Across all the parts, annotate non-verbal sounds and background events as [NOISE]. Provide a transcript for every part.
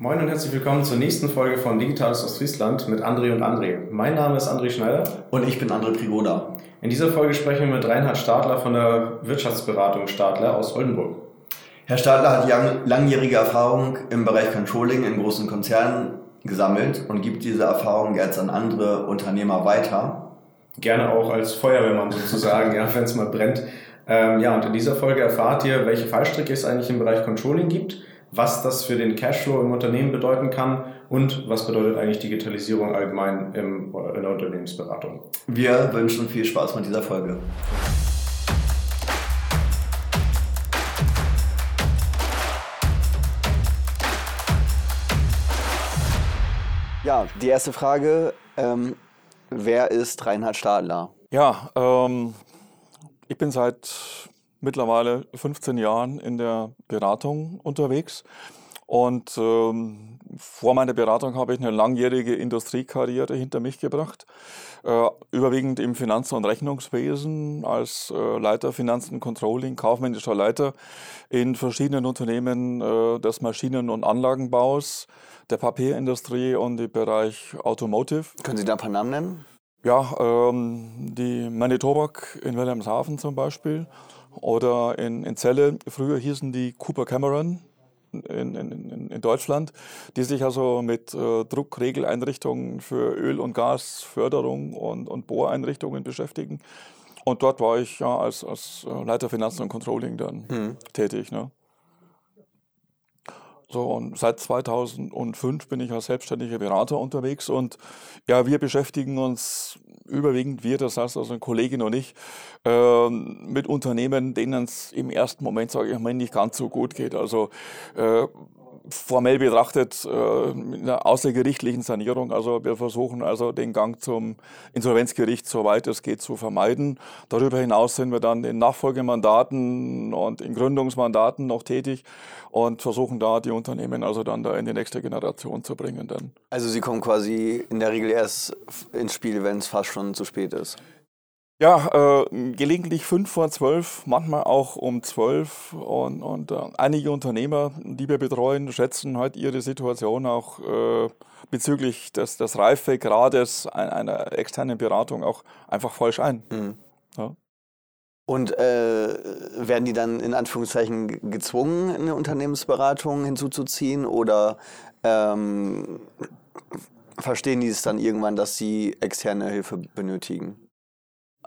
Moin und herzlich willkommen zur nächsten Folge von Digitales Ostfriesland mit André und André. Mein Name ist André Schneider. Und ich bin André Prigoda. In dieser Folge sprechen wir mit Reinhard Stadler von der Wirtschaftsberatung Stadler aus Oldenburg. Herr Stadler hat langjährige Erfahrung im Bereich Controlling in großen Konzernen gesammelt und gibt diese Erfahrung jetzt an andere Unternehmer weiter. Gerne auch als Feuerwehrmann sozusagen, [LAUGHS] ja, wenn es mal brennt. Ähm, ja, und in dieser Folge erfahrt ihr, welche Fallstricke es eigentlich im Bereich Controlling gibt was das für den Cashflow im Unternehmen bedeuten kann und was bedeutet eigentlich Digitalisierung allgemein im, in der Unternehmensberatung. Wir wünschen viel Spaß mit dieser Folge. Ja, die erste Frage, ähm, wer ist Reinhard Stadler? Ja, ähm, ich bin seit mittlerweile 15 Jahren in der Beratung unterwegs. Und ähm, vor meiner Beratung habe ich eine langjährige Industriekarriere hinter mich gebracht, äh, überwiegend im Finanz- und Rechnungswesen als äh, Leiter Finanzen Controlling, kaufmännischer Leiter in verschiedenen Unternehmen äh, des Maschinen- und Anlagenbaus, der Papierindustrie und im Bereich Automotive. Können Sie da ein paar Namen nennen? Ja, ähm, die Manitobak in Wilhelmshaven zum Beispiel oder in, in Celle, früher hießen die Cooper Cameron in, in, in Deutschland, die sich also mit äh, Druckregeleinrichtungen für Öl- und Gasförderung und, und Bohreinrichtungen beschäftigen. Und dort war ich ja als, als äh, Leiter Finanzen und Controlling dann mhm. tätig. Ne? So, und seit 2005 bin ich als selbstständiger Berater unterwegs und ja, wir beschäftigen uns überwiegend, wir, das heißt also eine Kollegin und ich, äh, mit Unternehmen, denen es im ersten Moment, sage ich mal, nicht ganz so gut geht. Also äh, formell betrachtet äh, in der außergerichtlichen Sanierung. Also wir versuchen also den Gang zum Insolvenzgericht, soweit es geht, zu vermeiden. Darüber hinaus sind wir dann in Nachfolgemandaten und in Gründungsmandaten noch tätig und versuchen da die Unternehmen also dann da in die nächste Generation zu bringen. Dann. Also Sie kommen quasi in der Regel erst ins Spiel, wenn es fast schon zu spät ist. Ja, äh, gelegentlich fünf vor zwölf, manchmal auch um zwölf. Und, und äh, einige Unternehmer, die wir betreuen, schätzen halt ihre Situation auch äh, bezüglich des, des Reifegrades einer externen Beratung auch einfach falsch ein. Mhm. Ja. Und äh, werden die dann in Anführungszeichen gezwungen, eine Unternehmensberatung hinzuzuziehen oder ähm, verstehen die es dann irgendwann, dass sie externe Hilfe benötigen?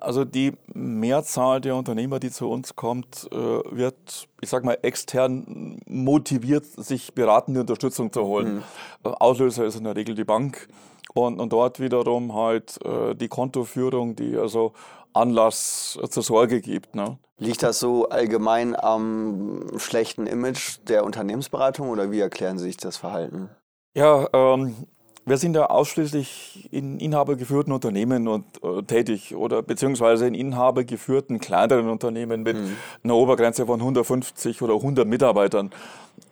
Also die Mehrzahl der Unternehmer, die zu uns kommt, äh, wird, ich sag mal, extern motiviert, sich beratende Unterstützung zu holen. Mhm. Äh, Auslöser ist in der Regel die Bank und, und dort wiederum halt äh, die Kontoführung, die also Anlass zur Sorge gibt. Ne? Liegt das so allgemein am schlechten Image der Unternehmensberatung oder wie erklären Sie sich das Verhalten? Ja, ähm, wir sind ja ausschließlich in inhabergeführten Unternehmen und, äh, tätig oder beziehungsweise in inhabergeführten kleineren Unternehmen mit mhm. einer Obergrenze von 150 oder 100 Mitarbeitern.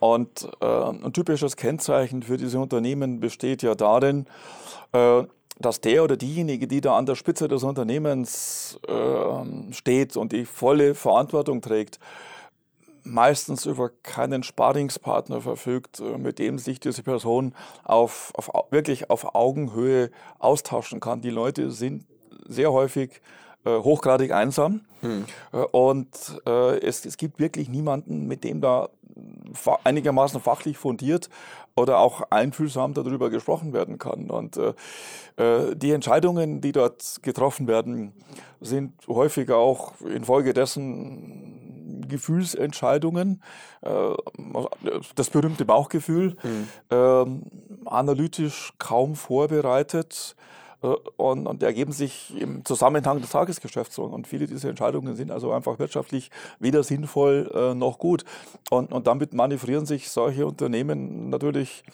Und äh, ein typisches Kennzeichen für diese Unternehmen besteht ja darin, äh, dass der oder diejenige, die da an der Spitze des Unternehmens äh, steht und die volle Verantwortung trägt, meistens über keinen Sparingspartner verfügt, äh, mit dem sich diese Person auf, auf, wirklich auf Augenhöhe austauschen kann. Die Leute sind sehr häufig äh, hochgradig einsam hm. Äh, und äh, es, es gibt wirklich niemanden, mit dem da einigermaßen fachlich fundiert oder auch einfühlsam darüber gesprochen werden kann. Und äh, äh, die Entscheidungen, die dort getroffen werden, sind häufig auch infolgedessen Gefühlsentscheidungen, äh, das berühmte Bauchgefühl, mhm. Ähm, analytisch kaum vorbereitet äh, und, und ergeben sich im Zusammenhang des Tagesgeschäfts. Und viele dieser Entscheidungen sind also einfach wirtschaftlich weder sinnvoll äh, noch gut. Und, und damit manövrieren sich solche Unternehmen natürlich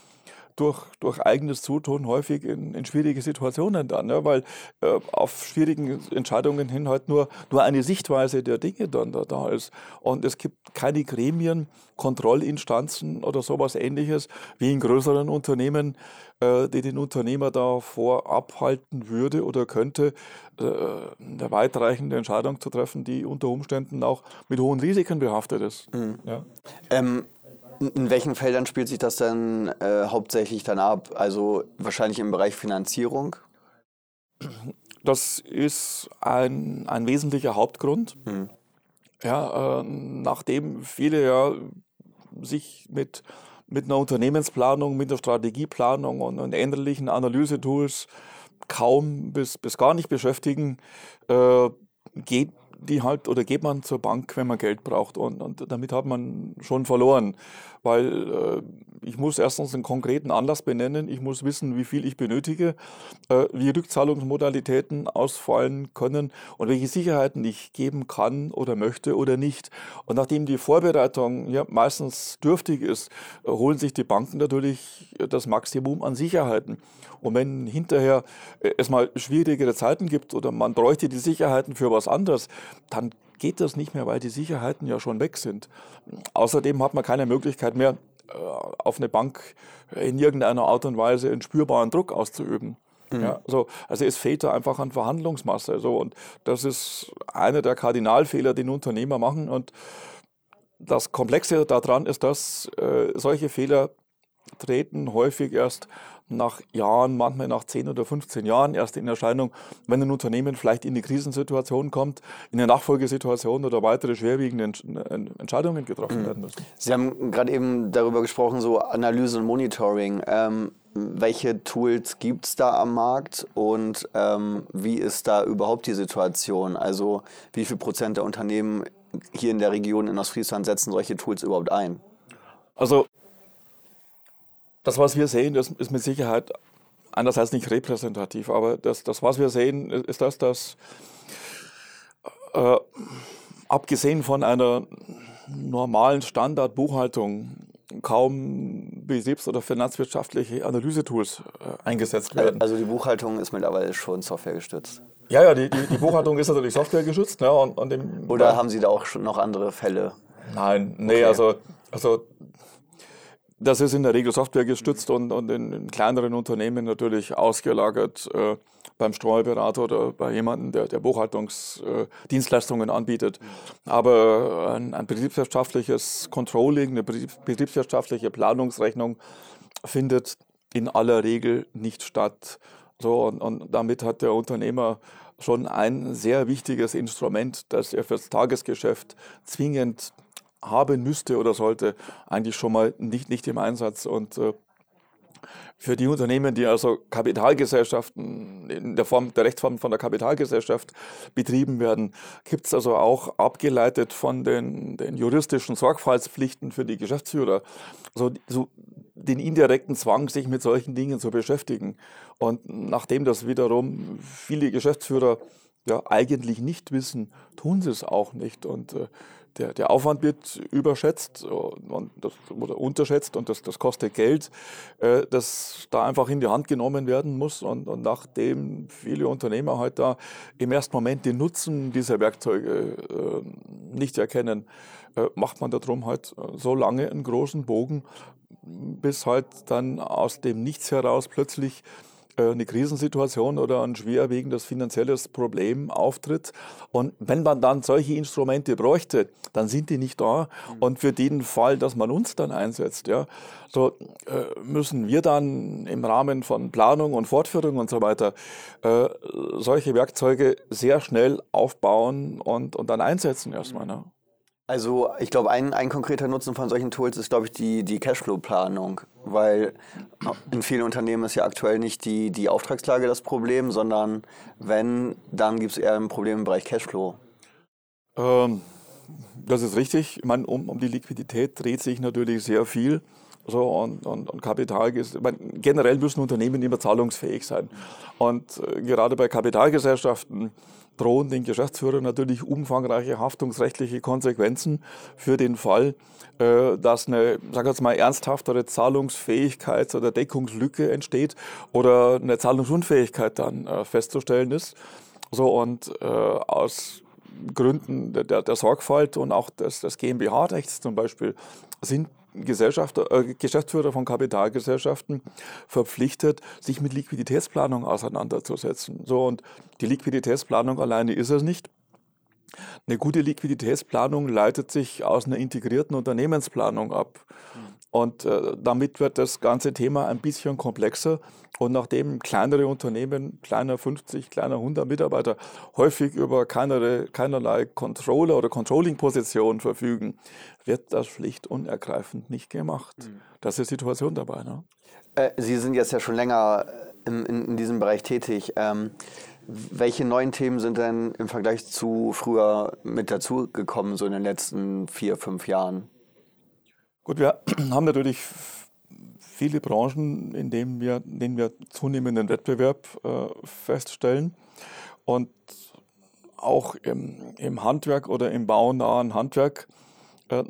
durch, durch eigenes Zutun häufig in, in schwierige Situationen dann, ja, weil äh, auf schwierigen Entscheidungen hin halt nur, nur eine Sichtweise der Dinge dann da, da ist. Und es gibt keine Gremien, Kontrollinstanzen oder sowas ähnliches wie in größeren Unternehmen, äh, die den Unternehmer davor abhalten würde oder könnte, äh, eine weitreichende Entscheidung zu treffen, die unter Umständen auch mit hohen Risiken behaftet ist. Mhm. Ja. Ähm In welchen Feldern spielt sich das denn äh, hauptsächlich dann ab? Also wahrscheinlich im Bereich Finanzierung? Das ist ein, ein wesentlicher Hauptgrund. Mhm. Ja, äh, nachdem viele ja sich mit, mit einer Unternehmensplanung, mit einer Strategieplanung und, und ähnlichen Analysetools kaum bis, bis gar nicht beschäftigen, äh, geht die halt oder geht man zur Bank, wenn man Geld braucht. Und, und damit hat man schon verloren, weil äh, ich muss erstens einen konkreten Anlass benennen, ich muss wissen, wie viel ich benötige, äh, wie Rückzahlungsmodalitäten ausfallen können und welche Sicherheiten ich geben kann oder möchte oder nicht. Und nachdem die Vorbereitung ja meistens dürftig ist, äh, holen sich die Banken natürlich das Maximum an Sicherheiten. Und wenn hinterher äh, es mal schwierigere Zeiten gibt oder man bräuchte die Sicherheiten für was anderes, dann geht das nicht mehr, weil die Sicherheiten ja schon weg sind. Außerdem hat man keine Möglichkeit mehr, äh, auf eine Bank in irgendeiner Art und Weise einen spürbaren Druck auszuüben. Mhm. Ja, so, also es fehlt da einfach an Verhandlungsmasse. So, und das ist einer der Kardinalfehler, den Unternehmer machen. Und das Komplexe daran ist, dass äh, solche Fehler treten häufig erst nach Jahren, manchmal nach 10 oder 15 Jahren erst in Erscheinung, wenn ein Unternehmen vielleicht in eine Krisensituation kommt, in eine Nachfolgesituation oder weitere schwerwiegende Entscheidungen getroffen mhm. werden müssen. Sie haben gerade eben darüber gesprochen, so Analyse und Monitoring. Ähm, welche Tools gibt es da am Markt und ähm, wie ist da überhaupt die Situation? Also wie viel Prozent der Unternehmen hier in der Region in Ostfriesland setzen solche Tools überhaupt ein? Also das, was wir sehen, das ist mit Sicherheit einerseits nicht repräsentativ, aber das, das was wir sehen, ist das, dass äh, abgesehen von einer normalen Standardbuchhaltung kaum betriebs- oder finanzwirtschaftliche Analysetools äh, eingesetzt werden. Also die Buchhaltung ist mittlerweile schon softwaregestützt. Ja, ja, die, die, die Buchhaltung ist natürlich softwaregestützt. Ja, und, und dem, Oder haben Sie da auch schon noch andere Fälle? Nein, nee, okay. also, also das ist in der Regel Software gestützt und, und in, in, kleineren Unternehmen natürlich ausgelagert äh, beim Steuerberater oder bei jemandem, der, der Buchhaltungsdienstleistungen äh, anbietet. Aber ein, ein, betriebswirtschaftliches Controlling, eine betriebswirtschaftliche Planungsrechnung findet in aller Regel nicht statt. So, und, und damit hat der Unternehmer schon ein sehr wichtiges Instrument, das er fürs Tagesgeschäft zwingend haben müsste oder sollte, eigentlich schon mal nicht, nicht im Einsatz. Und äh, für die Unternehmen, die also Kapitalgesellschaften in der Form der Rechtsform von der Kapitalgesellschaft betrieben werden, gibt es also auch abgeleitet von den, den, juristischen Sorgfaltspflichten für die Geschäftsführer, also so den indirekten Zwang, sich mit solchen Dingen zu beschäftigen. Und nachdem das wiederum viele Geschäftsführer ja eigentlich nicht wissen, tun sie es auch nicht. Und äh, der, der Aufwand wird überschätzt das, oder unterschätzt und das, das kostet Geld, äh, das da einfach in die Hand genommen werden muss. Und, und nachdem viele Unternehmer halt da im ersten Moment den Nutzen dieser Werkzeuge äh, nicht erkennen, äh, macht man darum halt so lange einen großen Bogen, bis halt dann aus dem Nichts heraus plötzlich äh, eine Krisensituation oder ein schwerwiegendes finanzielles Problem auftritt. Und wenn man dann solche Instrumente bräuchte, dann sind die nicht da. Mhm. Und für den Fall, dass man uns dann einsetzt, ja, so äh, müssen wir dann im Rahmen von Planung und Fortführung und so weiter äh, solche Werkzeuge sehr schnell aufbauen und, und dann einsetzen erstmal. Ne? Also ich glaube, ein, ein konkreter Nutzen von solchen Tools ist, glaube ich, die, die Cashflow-Planung, weil in vielen Unternehmen ist ja aktuell nicht die, die Auftragslage das Problem, sondern wenn, dann gibt es eher ein Problem im Bereich Cashflow. Ähm, das ist richtig. Ich meine, um, um die Liquidität dreht sich natürlich sehr viel. So, und, und, und Kapital, generell müssen Unternehmen immer zahlungsfähig sein. Und äh, gerade bei Kapitalgesellschaften drohen den Geschäftsführern natürlich umfangreiche haftungsrechtliche Konsequenzen für den Fall, äh, dass eine, sagen wir jetzt mal, ernsthaftere Zahlungsfähigkeit oder Deckungslücke entsteht oder eine Zahlungsunfähigkeit dann äh, festzustellen ist. So und äh, aus Gründen der, der, Sorgfalt und auch des, des GmbH-Rechts zum Beispiel sind äh, Geschäftsführer von Kapitalgesellschaften verpflichtet, sich mit Liquiditätsplanung auseinanderzusetzen. So, und die Liquiditätsplanung alleine ist es nicht. Eine gute Liquiditätsplanung leitet sich aus einer integrierten Unternehmensplanung ab. Und äh, damit wird das ganze Thema ein bisschen komplexer. Und nachdem kleinere Unternehmen, kleiner 50, kleiner 100 Mitarbeiter, häufig über keinere, keinerlei Controller- oder Controlling-Position verfügen, wird das schlicht und ergreifend nicht gemacht. Mhm. Das ist die Situation dabei. Ne? Äh, Sie sind jetzt ja schon länger äh, in, in, in diesem Bereich tätig. Ähm, welche neuen Themen sind denn im Vergleich zu früher mit dazugekommen, so in den letzten vier, fünf Jahren? Gut, wir [CLEARS THROAT] haben natürlich viele Branchen, in denen wir, in denen wir zunehmenden Wettbewerb äh, feststellen. Und auch im, im, Handwerk oder im baunahen Handwerk, äh,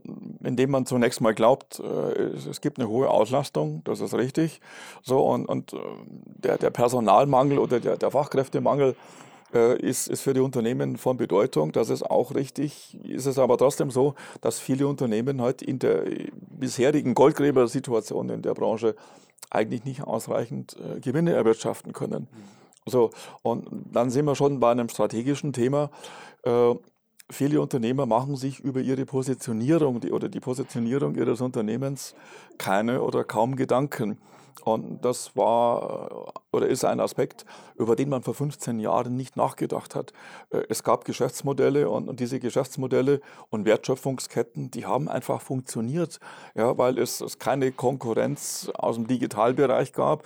in dem man zunächst mal glaubt, äh, es, gibt eine hohe Auslastung, das ist richtig. So, und, und äh, der, der, Personalmangel oder der, der Fachkräftemangel ist, ist für die Unternehmen von Bedeutung. Das ist auch richtig. Ist es aber trotzdem so, dass viele Unternehmen halt in der bisherigen Goldgräber-Situation in der Branche eigentlich nicht ausreichend äh, Gewinne erwirtschaften können. Mhm. So, und dann sind wir schon bei einem strategischen Thema. Äh, viele Unternehmer machen sich über ihre Positionierung die, oder die Positionierung ihres Unternehmens keine oder kaum Gedanken. Und das war oder ist ein Aspekt, über den man vor 15 Jahren nicht nachgedacht hat. Äh, es gab Geschäftsmodelle und, diese Geschäftsmodelle und Wertschöpfungsketten, die haben einfach funktioniert, ja, weil es, es keine Konkurrenz aus dem Digitalbereich gab.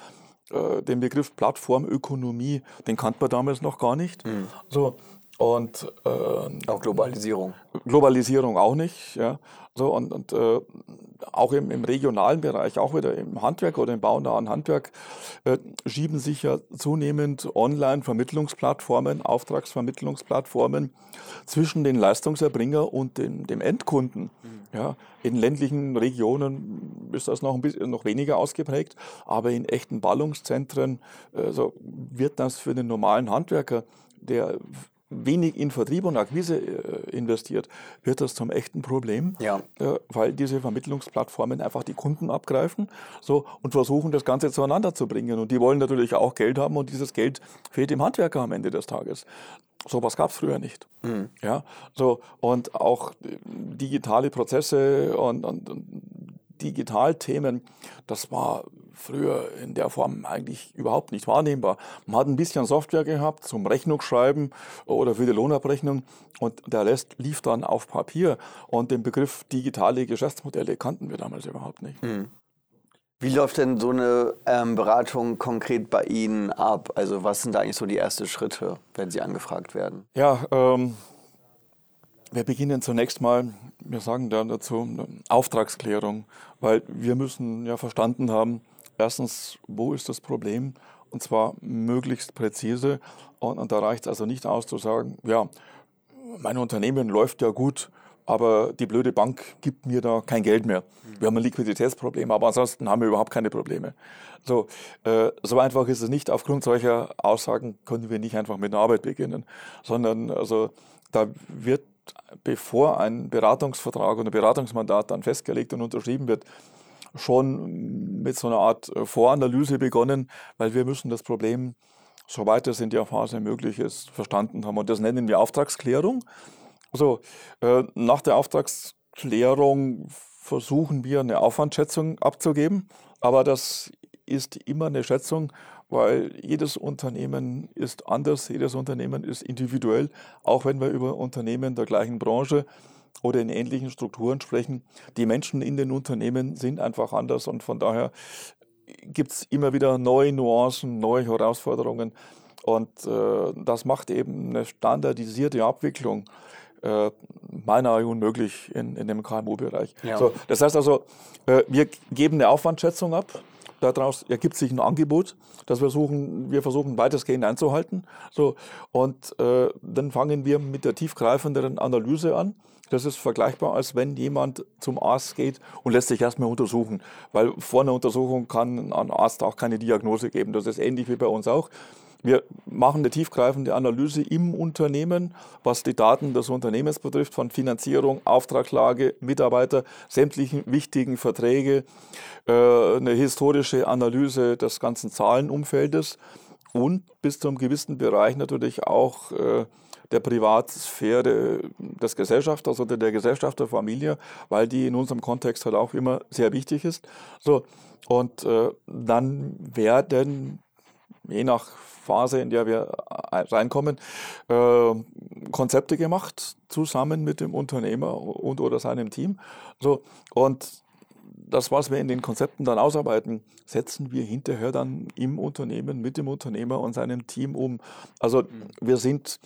Äh, den Begriff Plattformökonomie, den kannte man damals noch gar nicht. Mhm. So, und äh, auch Globalisierung. Globalisierung auch nicht, ja. So, und, und äh, auch im, im, regionalen Bereich, auch wieder im Handwerk oder im baunahen Handwerk, äh, schieben sich ja zunehmend Online-Vermittlungsplattformen, Auftragsvermittlungsplattformen zwischen den Leistungserbringer und den, dem Endkunden. Mhm. Ja, in ländlichen Regionen ist das noch, ein bisschen, noch weniger ausgeprägt, aber in echten Ballungszentren äh, so wird das für den normalen Handwerker, der wenig in Vertrieb und Akquise äh, investiert, wird das zum echten Problem, ja. äh, weil diese Vermittlungsplattformen einfach die Kunden abgreifen so, und versuchen, das Ganze zueinander zu bringen. Und die wollen natürlich auch Geld haben und dieses Geld fehlt dem Handwerker am Ende des Tages. Sowas gab es früher nicht. Mhm. Ja, so, und auch digitale Prozesse und, und, und Digitalthemen, das war früher in der Form eigentlich überhaupt nicht wahrnehmbar. Man hat ein bisschen Software gehabt zum Rechnungsschreiben oder für die Lohnabrechnung und der Rest lief dann auf Papier und den Begriff digitale Geschäftsmodelle kannten wir damals überhaupt nicht. Mhm. Wie läuft denn so eine ähm, Beratung konkret bei Ihnen ab? Also was sind da eigentlich so die ersten Schritte, wenn Sie angefragt werden? Ja, ähm, wir beginnen zunächst mal, wir sagen dann dazu, Auftragsklärung, weil wir müssen ja verstanden haben, erstens, wo ist das Problem? Und zwar möglichst präzise. Und, und da reicht es also nicht aus zu sagen, ja, mein Unternehmen läuft ja gut, aber die blöde Bank gibt mir da kein Geld mehr. Wir haben ein Liquiditätsproblem, aber ansonsten haben wir überhaupt keine Probleme. So, äh, so einfach ist es nicht. Aufgrund solcher Aussagen können wir nicht einfach mit der Arbeit beginnen, sondern also da wird bevor ein Beratungsvertrag oder Beratungsmandat dann festgelegt und unterschrieben wird, schon mit so einer Art äh, Voranalyse begonnen, weil wir müssen das Problem, soweit es in der Phase möglich ist, verstanden haben. Und das nennen wir Auftragsklärung. Also äh, nach der Auftragsklärung versuchen wir eine Aufwandschätzung abzugeben, aber das ist immer eine Schätzung, weil jedes Unternehmen ist anders, jedes Unternehmen ist individuell, auch wenn wir über Unternehmen der gleichen Branche oder in ähnlichen Strukturen sprechen. Die Menschen in den Unternehmen sind einfach anders und von daher gibt es immer wieder neue Nuancen, neue Herausforderungen und äh, das macht eben eine standardisierte Abwicklung äh, beinahe unmöglich in, in dem KMU-Bereich. Ja. So, das heißt also, äh, wir geben eine Aufwandschätzung ab, Daraus ergibt sich ein Angebot, das wir versuchen, wir versuchen weitestgehend einzuhalten. So, und äh, dann fangen wir mit der tiefgreifenderen Analyse an. Das ist vergleichbar, als wenn jemand zum Arzt geht und lässt sich erstmal untersuchen. Weil vor einer Untersuchung kann ein Arzt auch keine Diagnose geben. Das ist ähnlich wie bei uns auch. Wir machen eine tiefgreifende Analyse im Unternehmen, was die Daten des Unternehmens betrifft, von Finanzierung, Auftragslage, Mitarbeiter, sämtlichen wichtigen Verträge, äh, eine historische Analyse des ganzen Zahlenumfeldes und bis zu einem gewissen Bereich natürlich auch äh, der Privatsphäre des Gesellschafters oder der Gesellschafterfamilie, weil die in unserem Kontext halt auch immer sehr wichtig ist. So, und äh, dann werden, je nach Phase, in der wir reinkommen, äh, Konzepte gemacht, zusammen mit dem Unternehmer und oder seinem Team. So, und das, was wir in den Konzepten dann ausarbeiten, setzen wir hinterher dann im Unternehmen mit dem Unternehmer und seinem Team um. Also wir sind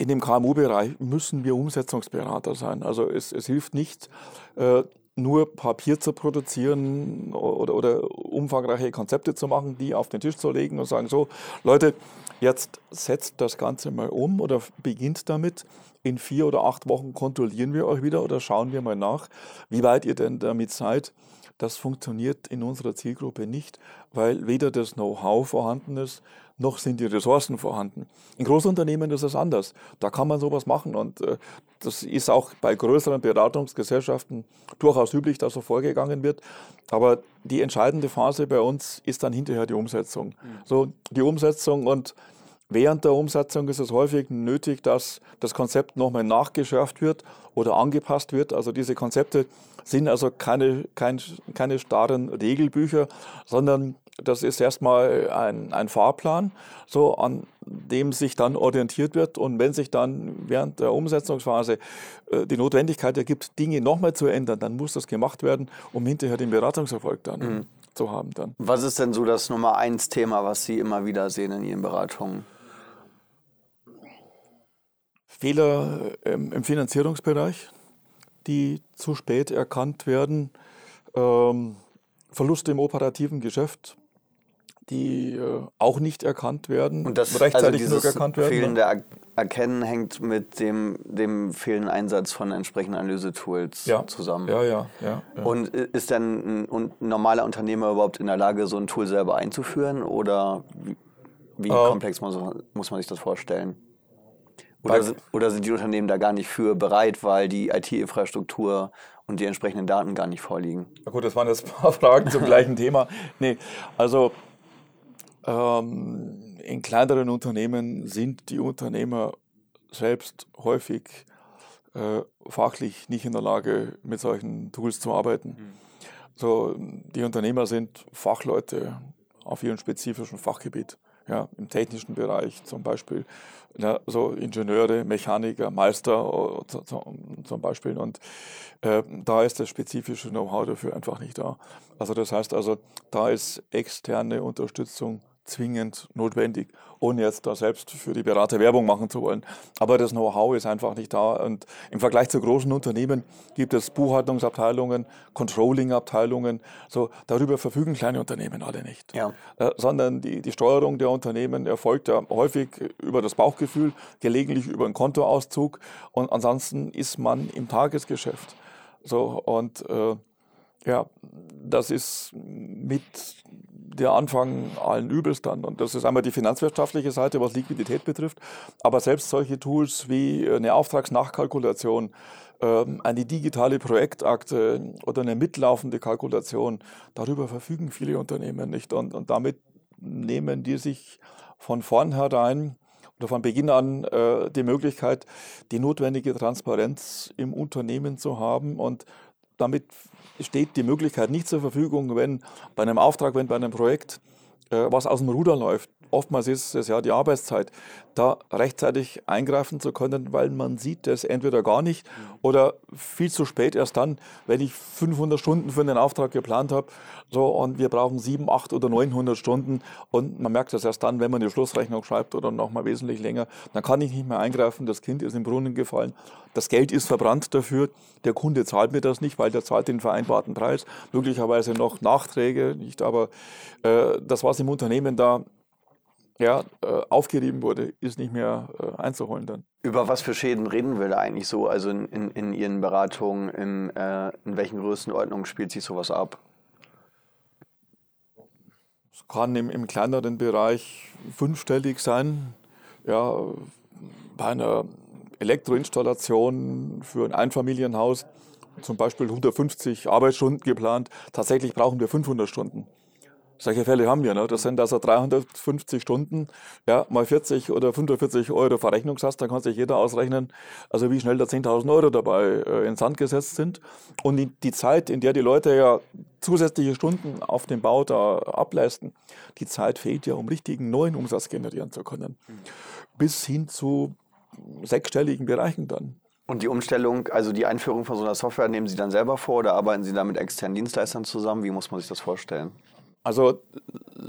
in dem KMU-Bereich müssen wir Umsetzungsberater sein. Also es, es hilft nicht, äh, nur Papier zu produzieren oder, oder umfangreiche Konzepte zu machen, die auf den Tisch zu legen und sagen, so Leute, jetzt setzt das Ganze mal um oder beginnt damit. In vier oder acht Wochen kontrollieren wir euch wieder oder schauen wir mal nach, wie weit ihr denn damit seid. Das funktioniert in unserer Zielgruppe nicht, weil weder das Know-how vorhanden ist, noch sind die Ressourcen vorhanden. In Großunternehmen ist es anders. Da kann man sowas machen und äh, das ist auch bei größeren Beratungsgesellschaften durchaus üblich, dass so vorgegangen wird. Aber die entscheidende Phase bei uns ist dann hinterher die Umsetzung. Mhm. So die Umsetzung und Während der Umsetzung ist es häufig nötig, dass das Konzept nochmal nachgeschärft wird oder angepasst wird. Also diese Konzepte sind also keine, kein, keine starren Regelbücher, sondern das ist erstmal ein, ein Fahrplan, so an dem sich dann orientiert wird. Und wenn sich dann während der Umsetzungsphase äh, die Notwendigkeit ergibt, Dinge nochmal zu ändern, dann muss das gemacht werden, um hinterher den Beratungserfolg dann mhm. zu haben. Dann. Was ist denn so das Nummer eins Thema, was Sie immer wieder sehen in Ihren Beratungen? Fehler ähm, im Finanzierungsbereich, die zu spät erkannt werden. Ähm, Verluste im operativen Geschäft, die äh, auch nicht erkannt werden, und das, rechtzeitig also erkannt werden. Fehlende er Erkennen hängt mit dem, dem fehlenden Einsatz von entsprechenden Analysetools ja. zusammen. Ja, ja, ja, ja, Und ist denn ein, ein, normaler Unternehmer überhaupt in der Lage, so ein Tool selber einzuführen? Oder wie, wie uh, komplex muss, muss man sich das vorstellen? Oder, oder sind die Unternehmen da gar nicht für bereit, weil die IT-Infrastruktur und die entsprechenden Daten gar nicht vorliegen? Na gut, das waren jetzt ein paar [LAUGHS] Fragen zum gleichen Thema. Nee, also ähm, in kleineren Unternehmen sind die Unternehmer selbst häufig äh, fachlich nicht in der Lage, mit solchen Tools zu arbeiten. Mhm. So, die Unternehmer sind Fachleute auf ihrem spezifischen Fachgebiet. Ja, Im technischen Bereich zum Beispiel, ja, so Ingenieure, Mechaniker, Meister äh, zum Beispiel. Und äh, da ist das spezifische Know-how dafür einfach nicht da. Also das heißt also, da ist externe Unterstützung zwingend notwendig, ohne jetzt da selbst für die Berater Werbung machen zu wollen. Aber das Know-how ist einfach nicht da. Und im Vergleich zu großen Unternehmen gibt es Buchhaltungsabteilungen, Controlling-Abteilungen. So, darüber verfügen kleine Unternehmen alle nicht. Ja. Äh, sondern die, die Steuerung der Unternehmen erfolgt ja häufig über das Bauchgefühl, gelegentlich über einen Kontoauszug. Und ansonsten ist man im Tagesgeschäft. So, und äh, ja, das ist mit der Anfang allen Übels dann. Und das ist einmal die finanzwirtschaftliche Seite, was Liquidität betrifft. Aber selbst solche Tools wie eine Auftragsnachkalkulation, ähm, eine digitale Projektakte oder eine mitlaufende Kalkulation, darüber verfügen viele Unternehmen nicht. Und, und damit nehmen die sich von vornherein oder von Beginn an äh, die Möglichkeit, die notwendige Transparenz im Unternehmen zu haben und damit steht die Möglichkeit nicht zur Verfügung, wenn bei einem Auftrag, wenn bei einem Projekt äh, was aus dem Ruder läuft. Oftmals ist es ja die Arbeitszeit, da rechtzeitig eingreifen zu können, weil man sieht es entweder gar nicht oder viel zu spät erst dann, wenn ich 500 Stunden für einen Auftrag geplant habe. So, und wir brauchen 7, 8 oder 900 Stunden und man merkt das erst dann, wenn man die Schlussrechnung schreibt oder noch mal wesentlich länger, dann kann ich nicht mehr eingreifen, das Kind ist im Brunnen gefallen, das Geld ist verbrannt dafür, der Kunde zahlt mir das nicht, weil der zahlt den vereinbarten Preis, möglicherweise noch Nachträge, nicht, aber äh, das, was im Unternehmen da ja, äh, aufgerieben wurde, ist nicht mehr äh, einzuholen dann. Über was für Schäden reden wir da eigentlich so? Also in, in, in Ihren Beratungen, in, äh, in welchen Größenordnungen spielt sich sowas ab? Es kann im, im kleineren Bereich fünfstellig sein. Ja, bei einer Elektroinstallation für ein Einfamilienhaus zum Beispiel 150 Arbeitsstunden geplant. Tatsächlich brauchen wir 500 Stunden. Solche Fälle haben wir. Ne? Das sind also 350 Stunden, ja, mal 40 oder 45 Euro Verrechnungssatz. Da kann sich jeder ausrechnen, also wie schnell da 10.000 Euro dabei äh, ins Sand gesetzt sind. Und die, die Zeit, in der die Leute ja zusätzliche Stunden auf dem Bau da ableisten, die Zeit fehlt ja, um richtigen neuen Umsatz generieren zu können. Bis hin zu sechsstelligen Bereichen dann. Und die Umstellung, also die Einführung von so einer Software, nehmen Sie dann selber vor oder arbeiten Sie da mit externen Dienstleistern zusammen? Wie muss man sich das vorstellen? Also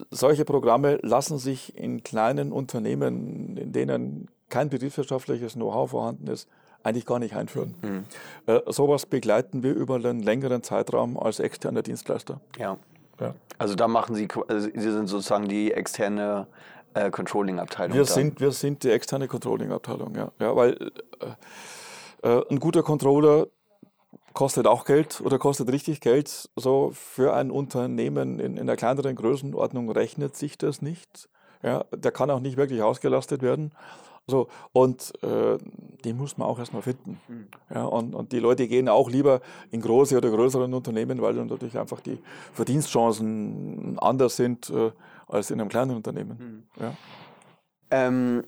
solche Programme lassen sich in kleinen Unternehmen, in denen kein betriebswirtschaftliches Know-how vorhanden ist, eigentlich gar nicht einführen. Mhm. Äh, sowas begleiten wir über einen längeren Zeitraum als externer Dienstleister. Ja. ja. Also da machen Sie, also Sie sind sozusagen die externe äh, Controlling-Abteilung. Wir sind, wir sind die externe Controlling-Abteilung, ja. ja. Weil äh, äh ein guter Controller kostet auch Geld oder kostet richtig Geld. So für ein Unternehmen in, in einer kleineren Größenordnung rechnet sich das nicht. Ja, der kann auch nicht wirklich ausgelastet werden. So, und äh, den muss man auch erstmal finden. Mhm. Ja, und, und die Leute gehen auch lieber in große oder größeren Unternehmen, weil dann natürlich einfach die Verdienstchancen anders sind äh, als in einem kleinen Unternehmen. Mhm. Ja. Ähm,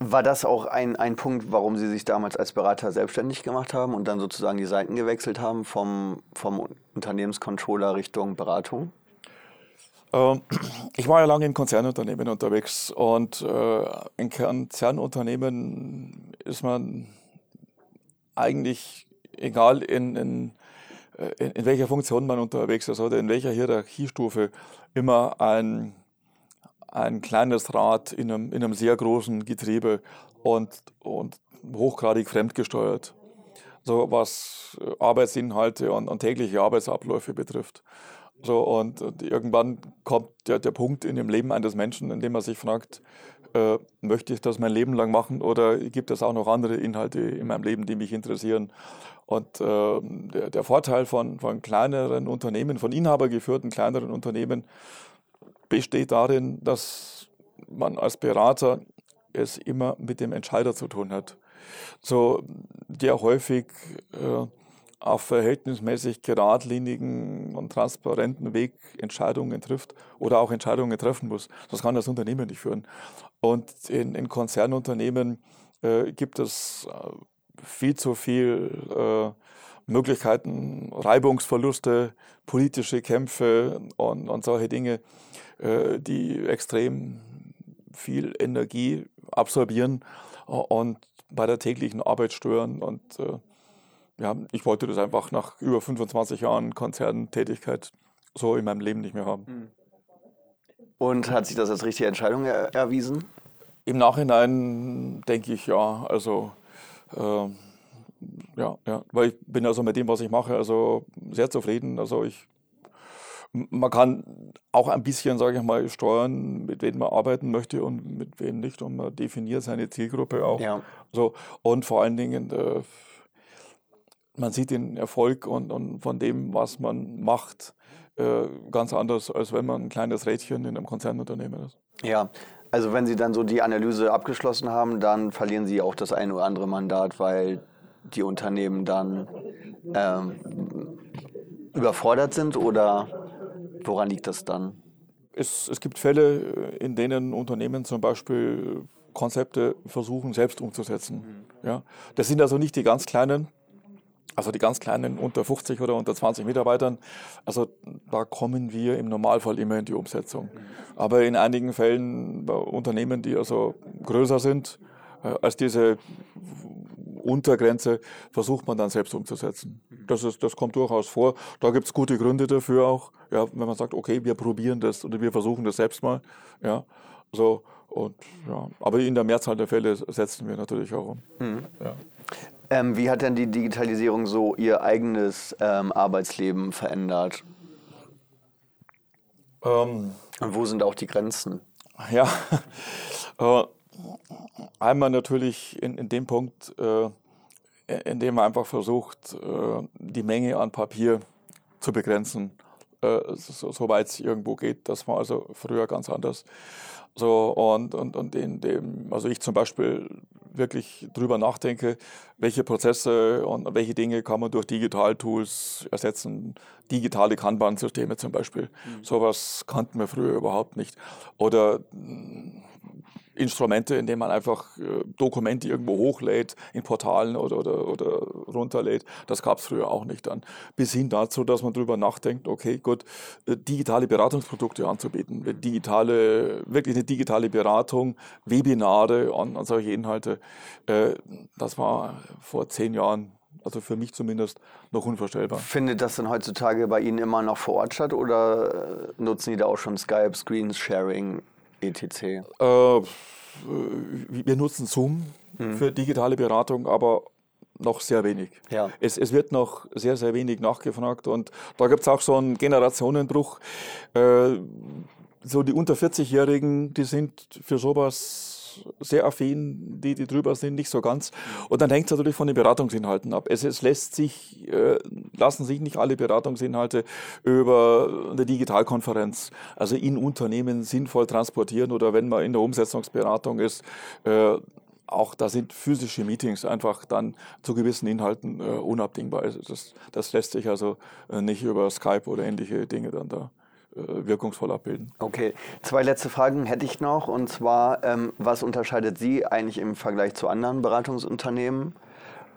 war das auch ein, ein Punkt, warum Sie sich damals als Berater selbstständig gemacht haben und dann sozusagen die Seiten gewechselt haben vom, vom Unternehmenscontroller Richtung Beratung? Ähm, ich war ja lange in Konzernunternehmen unterwegs und äh, in Konzernunternehmen ist man eigentlich, egal in, in, äh, in, welcher Funktion man unterwegs ist oder in welcher Hierarchiestufe, immer ein ein kleines Rad in einem, in einem sehr großen Getriebe und, und hochgradig fremdgesteuert, so was Arbeitsinhalte und, und tägliche Arbeitsabläufe betrifft. So, und irgendwann kommt der, der Punkt in dem Leben eines Menschen, in dem man sich fragt, äh, möchte ich das mein Leben lang machen oder gibt es auch noch andere Inhalte in meinem Leben, die mich interessieren? Und äh, der, der Vorteil von, von kleineren Unternehmen, von inhabergeführten kleineren Unternehmen, besteht darin, dass man als Berater es immer mit dem Entscheider zu tun hat. So, der häufig äh, auf verhältnismäßig geradlinigen und transparenten Weg Entscheidungen trifft oder auch Entscheidungen treffen muss. Das kann das Unternehmen nicht führen. Und in, in Konzernunternehmen äh, gibt es äh, viel zu viel äh, Möglichkeiten, Reibungsverluste, politische Kämpfe und, und solche Dinge, äh, die extrem viel Energie absorbieren und bei der täglichen Arbeit stören. Und äh, ja, ich wollte das einfach nach über 25 Jahren Konzerntätigkeit so in meinem Leben nicht mehr haben. Hm. Und hat sich das als richtige Entscheidung er erwiesen? Im Nachhinein denke ich ja. Also äh, ja, ja, weil ich bin also mit dem, was ich mache, also sehr zufrieden. Also ich, man kann auch ein bisschen, sage ich mal, steuern, mit wem man arbeiten möchte und mit wem nicht. Und man definiert seine Zielgruppe auch. Ja. So, und vor allen Dingen, äh, man sieht den Erfolg und, und von dem, was man macht, äh, ganz anders, als wenn man ein kleines Rädchen in einem Konzernunternehmen ist. Ja, also wenn Sie dann so die Analyse abgeschlossen haben, dann verlieren Sie auch das eine oder andere Mandat, weil die Unternehmen dann ähm, überfordert sind oder woran liegt das dann? Es, es gibt Fälle, in denen Unternehmen zum Beispiel Konzepte versuchen selbst umzusetzen. Mhm. Ja? Das sind also nicht die ganz kleinen, also die ganz kleinen unter 50 oder unter 20 Mitarbeitern. Also da kommen wir im Normalfall immer in die Umsetzung. Mhm. Aber in einigen Fällen bei Unternehmen, die also größer sind äh, als diese Untergrenze versucht man dann selbst umzusetzen. Das, ist, das kommt durchaus vor. Da gibt es gute Gründe dafür auch, ja, wenn man sagt, okay, wir probieren das oder wir versuchen das selbst mal. Ja, so, und, ja. Aber in der Mehrzahl der Fälle setzen wir natürlich auch um. Mhm. Ja. Ähm, wie hat denn die Digitalisierung so Ihr eigenes ähm, Arbeitsleben verändert? Ähm, Und wo sind auch die Grenzen? Ja, [LAUGHS] äh, einmal natürlich in, in dem Punkt, äh, indem man einfach versucht, äh, die Menge an Papier zu begrenzen, äh, so, soweit es irgendwo geht. Das war also früher ganz anders. So, und, und, und in dem, also ich zum Beispiel wirklich drüber nachdenke, welche Prozesse und welche Dinge kann man durch Digital-Tools ersetzen. Digitale Kanban-Systeme zum Beispiel. Mhm. Sowas kannten wir früher überhaupt nicht. Oder Instrumente, indem man einfach äh, Dokumente irgendwo hochlädt in Portalen oder, oder, oder runterlädt. Das gab es früher auch nicht dann. Bis hin dazu, dass man darüber nachdenkt, okay, gut, äh, digitale Beratungsprodukte anzubieten, digitale, wirklich eine digitale Beratung, Webinare und, und solche Inhalte. Äh, das war vor zehn Jahren also für mich zumindest noch unvorstellbar. Findet das denn heutzutage bei Ihnen immer noch vor Ort statt oder nutzen die da auch schon Skype, Screen Sharing, etc.? Äh, wir nutzen Zoom mhm. für digitale Beratung, aber noch sehr wenig. Ja. Es, es wird noch sehr, sehr wenig nachgefragt und da gibt es auch so einen Generationenbruch. Äh, so die unter 40-Jährigen, die sind für sowas sehr affin, die, die drüber sind, nicht so ganz. Und dann hängt es natürlich von den Beratungsinhalten ab. Es, es lässt sich, äh, lassen sich nicht alle Beratungsinhalte über eine Digitalkonferenz, also in Unternehmen sinnvoll transportieren oder wenn man in der Umsetzungsberatung ist, äh, auch da sind physische Meetings einfach dann zu gewissen Inhalten äh, unabdingbar. Also das, das lässt sich also äh, nicht über Skype oder ähnliche Dinge dann da äh, wirkungsvoll abbilden. Okay, zwei letzte Fragen hätte ich noch. Und zwar, ähm, was unterscheidet Sie eigentlich im Vergleich zu anderen Beratungsunternehmen?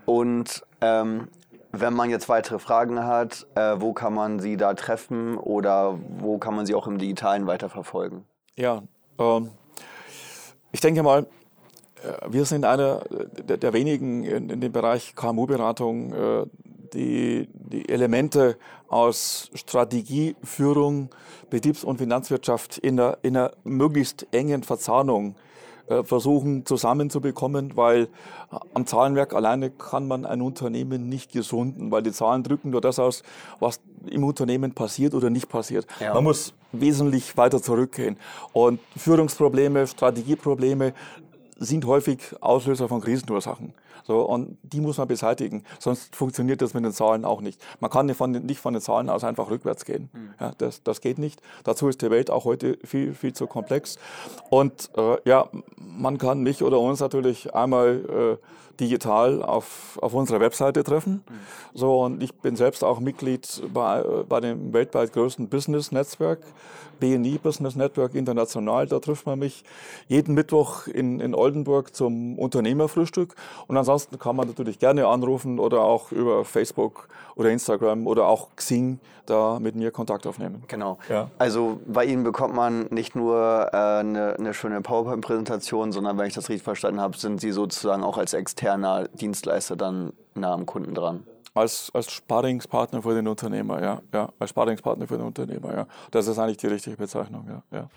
Und ähm, wenn man jetzt weitere Fragen hat, äh, wo kann man Sie da treffen oder wo kann man Sie auch im Digitalen weiterverfolgen? Ja, ähm, ich denke mal, äh, wir sind einer der, der wenigen in, in, dem Bereich KMU-Beratung, äh, die, die Elemente aus Strategie, Führung, Betriebs- und Finanzwirtschaft in einer, in einer möglichst engen Verzahnung äh, versuchen zusammenzubekommen, weil am Zahlenwerk alleine kann man ein Unternehmen nicht gesunden, weil die Zahlen drücken nur das aus, was im Unternehmen passiert oder nicht passiert. Ja. Man muss wesentlich weiter zurückgehen. Und Führungsprobleme, Strategieprobleme sind häufig Auslöser von Krisenursachen. So, und die muss man beseitigen, sonst funktioniert das mit den Zahlen auch nicht. Man kann nicht von, nicht von den Zahlen aus einfach rückwärts gehen. Mhm. Ja, das, das geht nicht. Dazu ist die Welt auch heute viel, viel zu komplex. Und äh, ja, man kann mich oder uns natürlich einmal äh, digital auf, auf unserer Webseite treffen. Mhm. So, und ich bin selbst auch Mitglied bei, äh, bei dem weltweit größten Business-Netzwerk, BNI Business Network International. Da trifft man mich jeden Mittwoch in, in Oldenburg zum Unternehmerfrühstück. Und ansonsten kann man natürlich gerne anrufen oder auch über Facebook oder Instagram oder auch Xing da mit mir Kontakt aufnehmen. Genau. Ja. Also bei Ihnen bekommt man nicht nur äh, eine, eine schöne PowerPoint-Präsentation, sondern wenn ich das richtig verstanden habe, sind Sie sozusagen auch als externer Dienstleister dann nah am Kunden dran als, als Sparringspartner für den Unternehmer, ja, ja, als Sparringspartner für den Unternehmer, ja. Das ist eigentlich die richtige Bezeichnung, ja, ja.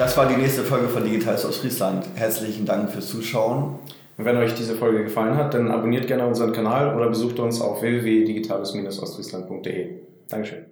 Das war die nächste Folge von Digitales aus Friesland. Herzlichen Dank fürs Zuschauen. Und wenn euch diese Folge gefallen hat, dann abonniert gerne unseren Kanal oder besucht uns auf www.digitales-ostfriesland.de. Dankeschön.